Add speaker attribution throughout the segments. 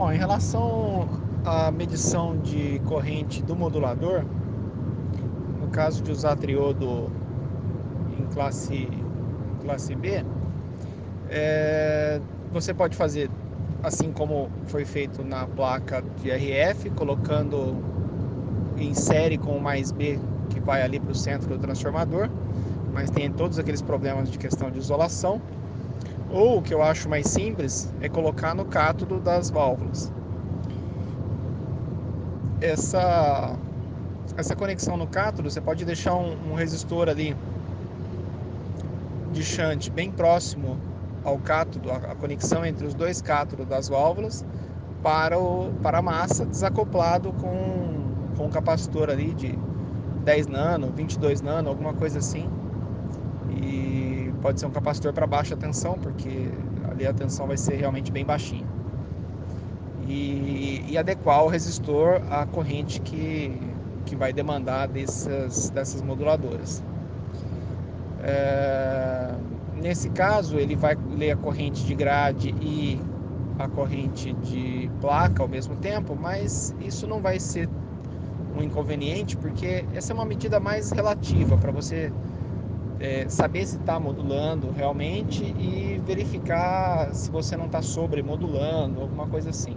Speaker 1: Bom, em relação à medição de corrente do modulador, no caso de usar triodo em classe, classe B, é, você pode fazer assim como foi feito na placa de RF, colocando em série com o mais B que vai ali para o centro do transformador, mas tem todos aqueles problemas de questão de isolação. Ou o que eu acho mais simples é colocar no cátodo das válvulas. Essa, essa conexão no cátodo, você pode deixar um, um resistor ali de shunt bem próximo ao cátodo, a conexão entre os dois cátodos das válvulas para, o, para a massa, desacoplado com, com um capacitor ali de 10 nano, 22 nano, alguma coisa assim. E pode ser um capacitor para baixa tensão, porque ali a tensão vai ser realmente bem baixinha. E, e adequar o resistor à corrente que, que vai demandar dessas, dessas moduladoras. É Nesse caso, ele vai ler a corrente de grade e a corrente de placa ao mesmo tempo, mas isso não vai ser um inconveniente, porque essa é uma medida mais relativa para você é, saber se está modulando realmente e verificar se você não está sobremodulando, alguma coisa assim.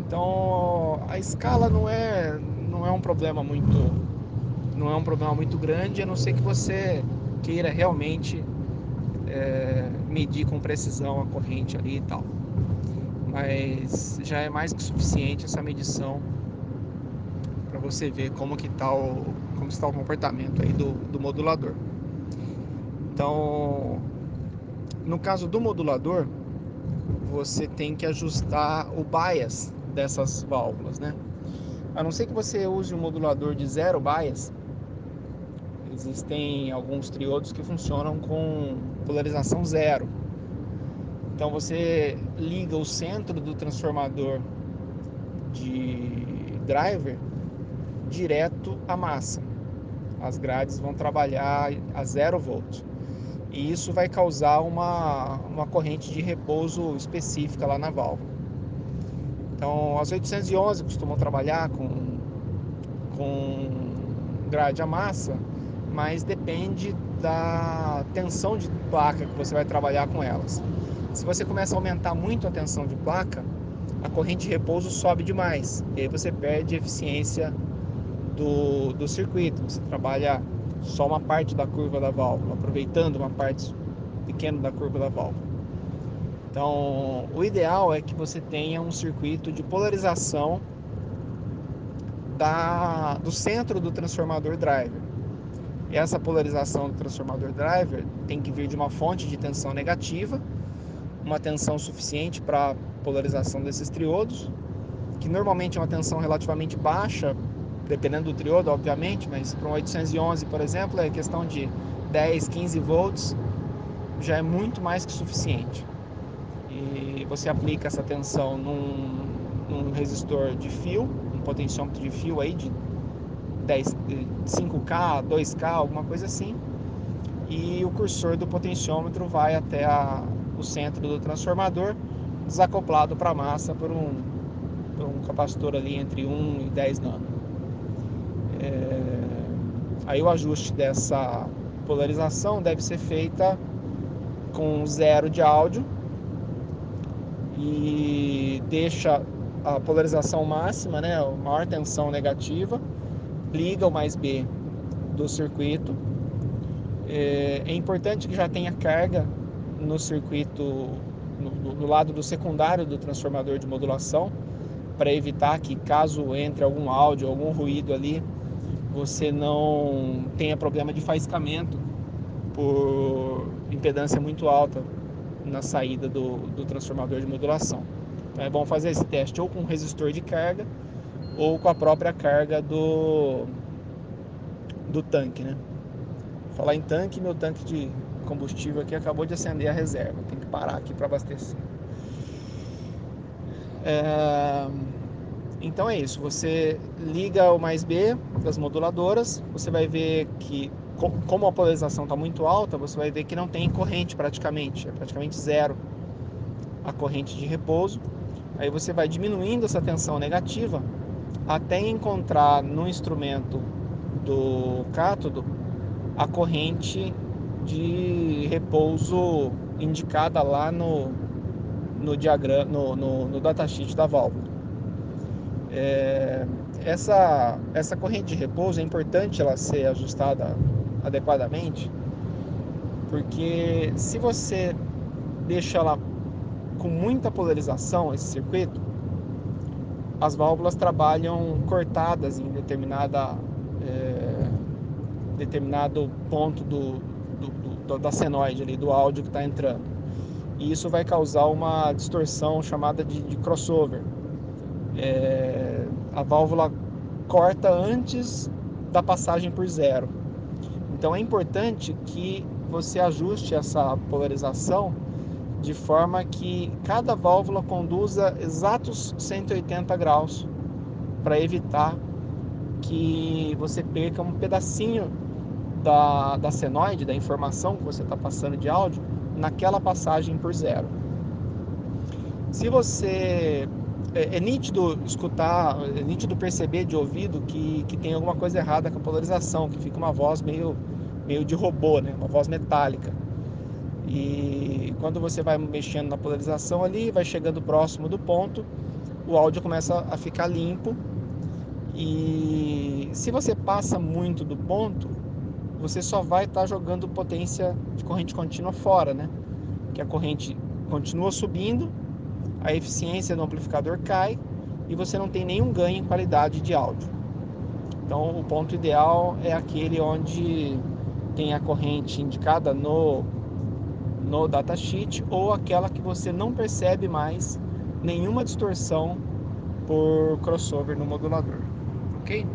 Speaker 1: Então a escala não é, não é um problema muito não é um problema muito grande, a não ser que você queira realmente é, medir com precisão a corrente ali e tal. Mas já é mais que suficiente essa medição para você ver como que está o, como está o comportamento aí do, do modulador. Então, no caso do modulador, você tem que ajustar o bias dessas válvulas, né? A não ser que você use um modulador de zero bias, Existem alguns triodos que funcionam com polarização zero. Então você liga o centro do transformador de driver direto à massa. As grades vão trabalhar a zero volt. E isso vai causar uma, uma corrente de repouso específica lá na válvula. Então, as 811 costumam trabalhar com, com grade a massa mas depende da tensão de placa que você vai trabalhar com elas. Se você começa a aumentar muito a tensão de placa, a corrente de repouso sobe demais e aí você perde eficiência do, do circuito. Você trabalha só uma parte da curva da válvula, aproveitando uma parte pequena da curva da válvula. Então, o ideal é que você tenha um circuito de polarização da, do centro do transformador driver. Essa polarização do transformador driver tem que vir de uma fonte de tensão negativa, uma tensão suficiente para a polarização desses triodos, que normalmente é uma tensão relativamente baixa, dependendo do triodo, obviamente, mas para um 811, por exemplo, é questão de 10, 15 volts, já é muito mais que suficiente. E você aplica essa tensão num, num resistor de fio, um potenciômetro de fio aí de 10, 5K, 2K, alguma coisa assim. E o cursor do potenciômetro vai até a, o centro do transformador, desacoplado para a massa por um, por um capacitor ali entre 1 e 10 nano. É, aí o ajuste dessa polarização deve ser feita com zero de áudio e deixa a polarização máxima, né, a maior tensão negativa liga o mais B do circuito. É, é importante que já tenha carga no circuito, no, no lado do secundário do transformador de modulação, para evitar que caso entre algum áudio, algum ruído ali, você não tenha problema de faiscamento por impedância muito alta na saída do, do transformador de modulação. Então é bom fazer esse teste ou com um resistor de carga ou com a própria carga do, do tanque, né? Falar em tanque, meu tanque de combustível aqui acabou de acender a reserva, tem que parar aqui para abastecer. É... Então é isso, você liga o mais B das moduladoras, você vai ver que como a polarização está muito alta, você vai ver que não tem corrente praticamente, é praticamente zero a corrente de repouso Aí você vai diminuindo essa tensão negativa até encontrar no instrumento do cátodo a corrente de repouso indicada lá no, no diagrama, no, no, no datasheet da válvula. É, essa, essa corrente de repouso é importante ela ser ajustada adequadamente, porque se você deixa ela com muita polarização, esse circuito, as válvulas trabalham cortadas em determinada é, determinado ponto do, do, do, da senoide ali, do áudio que está entrando. E isso vai causar uma distorção chamada de, de crossover. É, a válvula corta antes da passagem por zero. Então é importante que você ajuste essa polarização de forma que cada válvula conduza exatos 180 graus para evitar que você perca um pedacinho da, da senoide, da informação que você está passando de áudio, naquela passagem por zero. Se você. É, é, nítido escutar, é nítido perceber de ouvido que, que tem alguma coisa errada com a polarização, que fica uma voz meio, meio de robô, né? uma voz metálica. E quando você vai mexendo na polarização ali, vai chegando próximo do ponto, o áudio começa a ficar limpo. E se você passa muito do ponto, você só vai estar tá jogando potência de corrente contínua fora, né? Que a corrente continua subindo, a eficiência do amplificador cai e você não tem nenhum ganho em qualidade de áudio. Então, o ponto ideal é aquele onde tem a corrente indicada no no datasheet ou aquela que você não percebe mais nenhuma distorção por crossover no modulador, ok?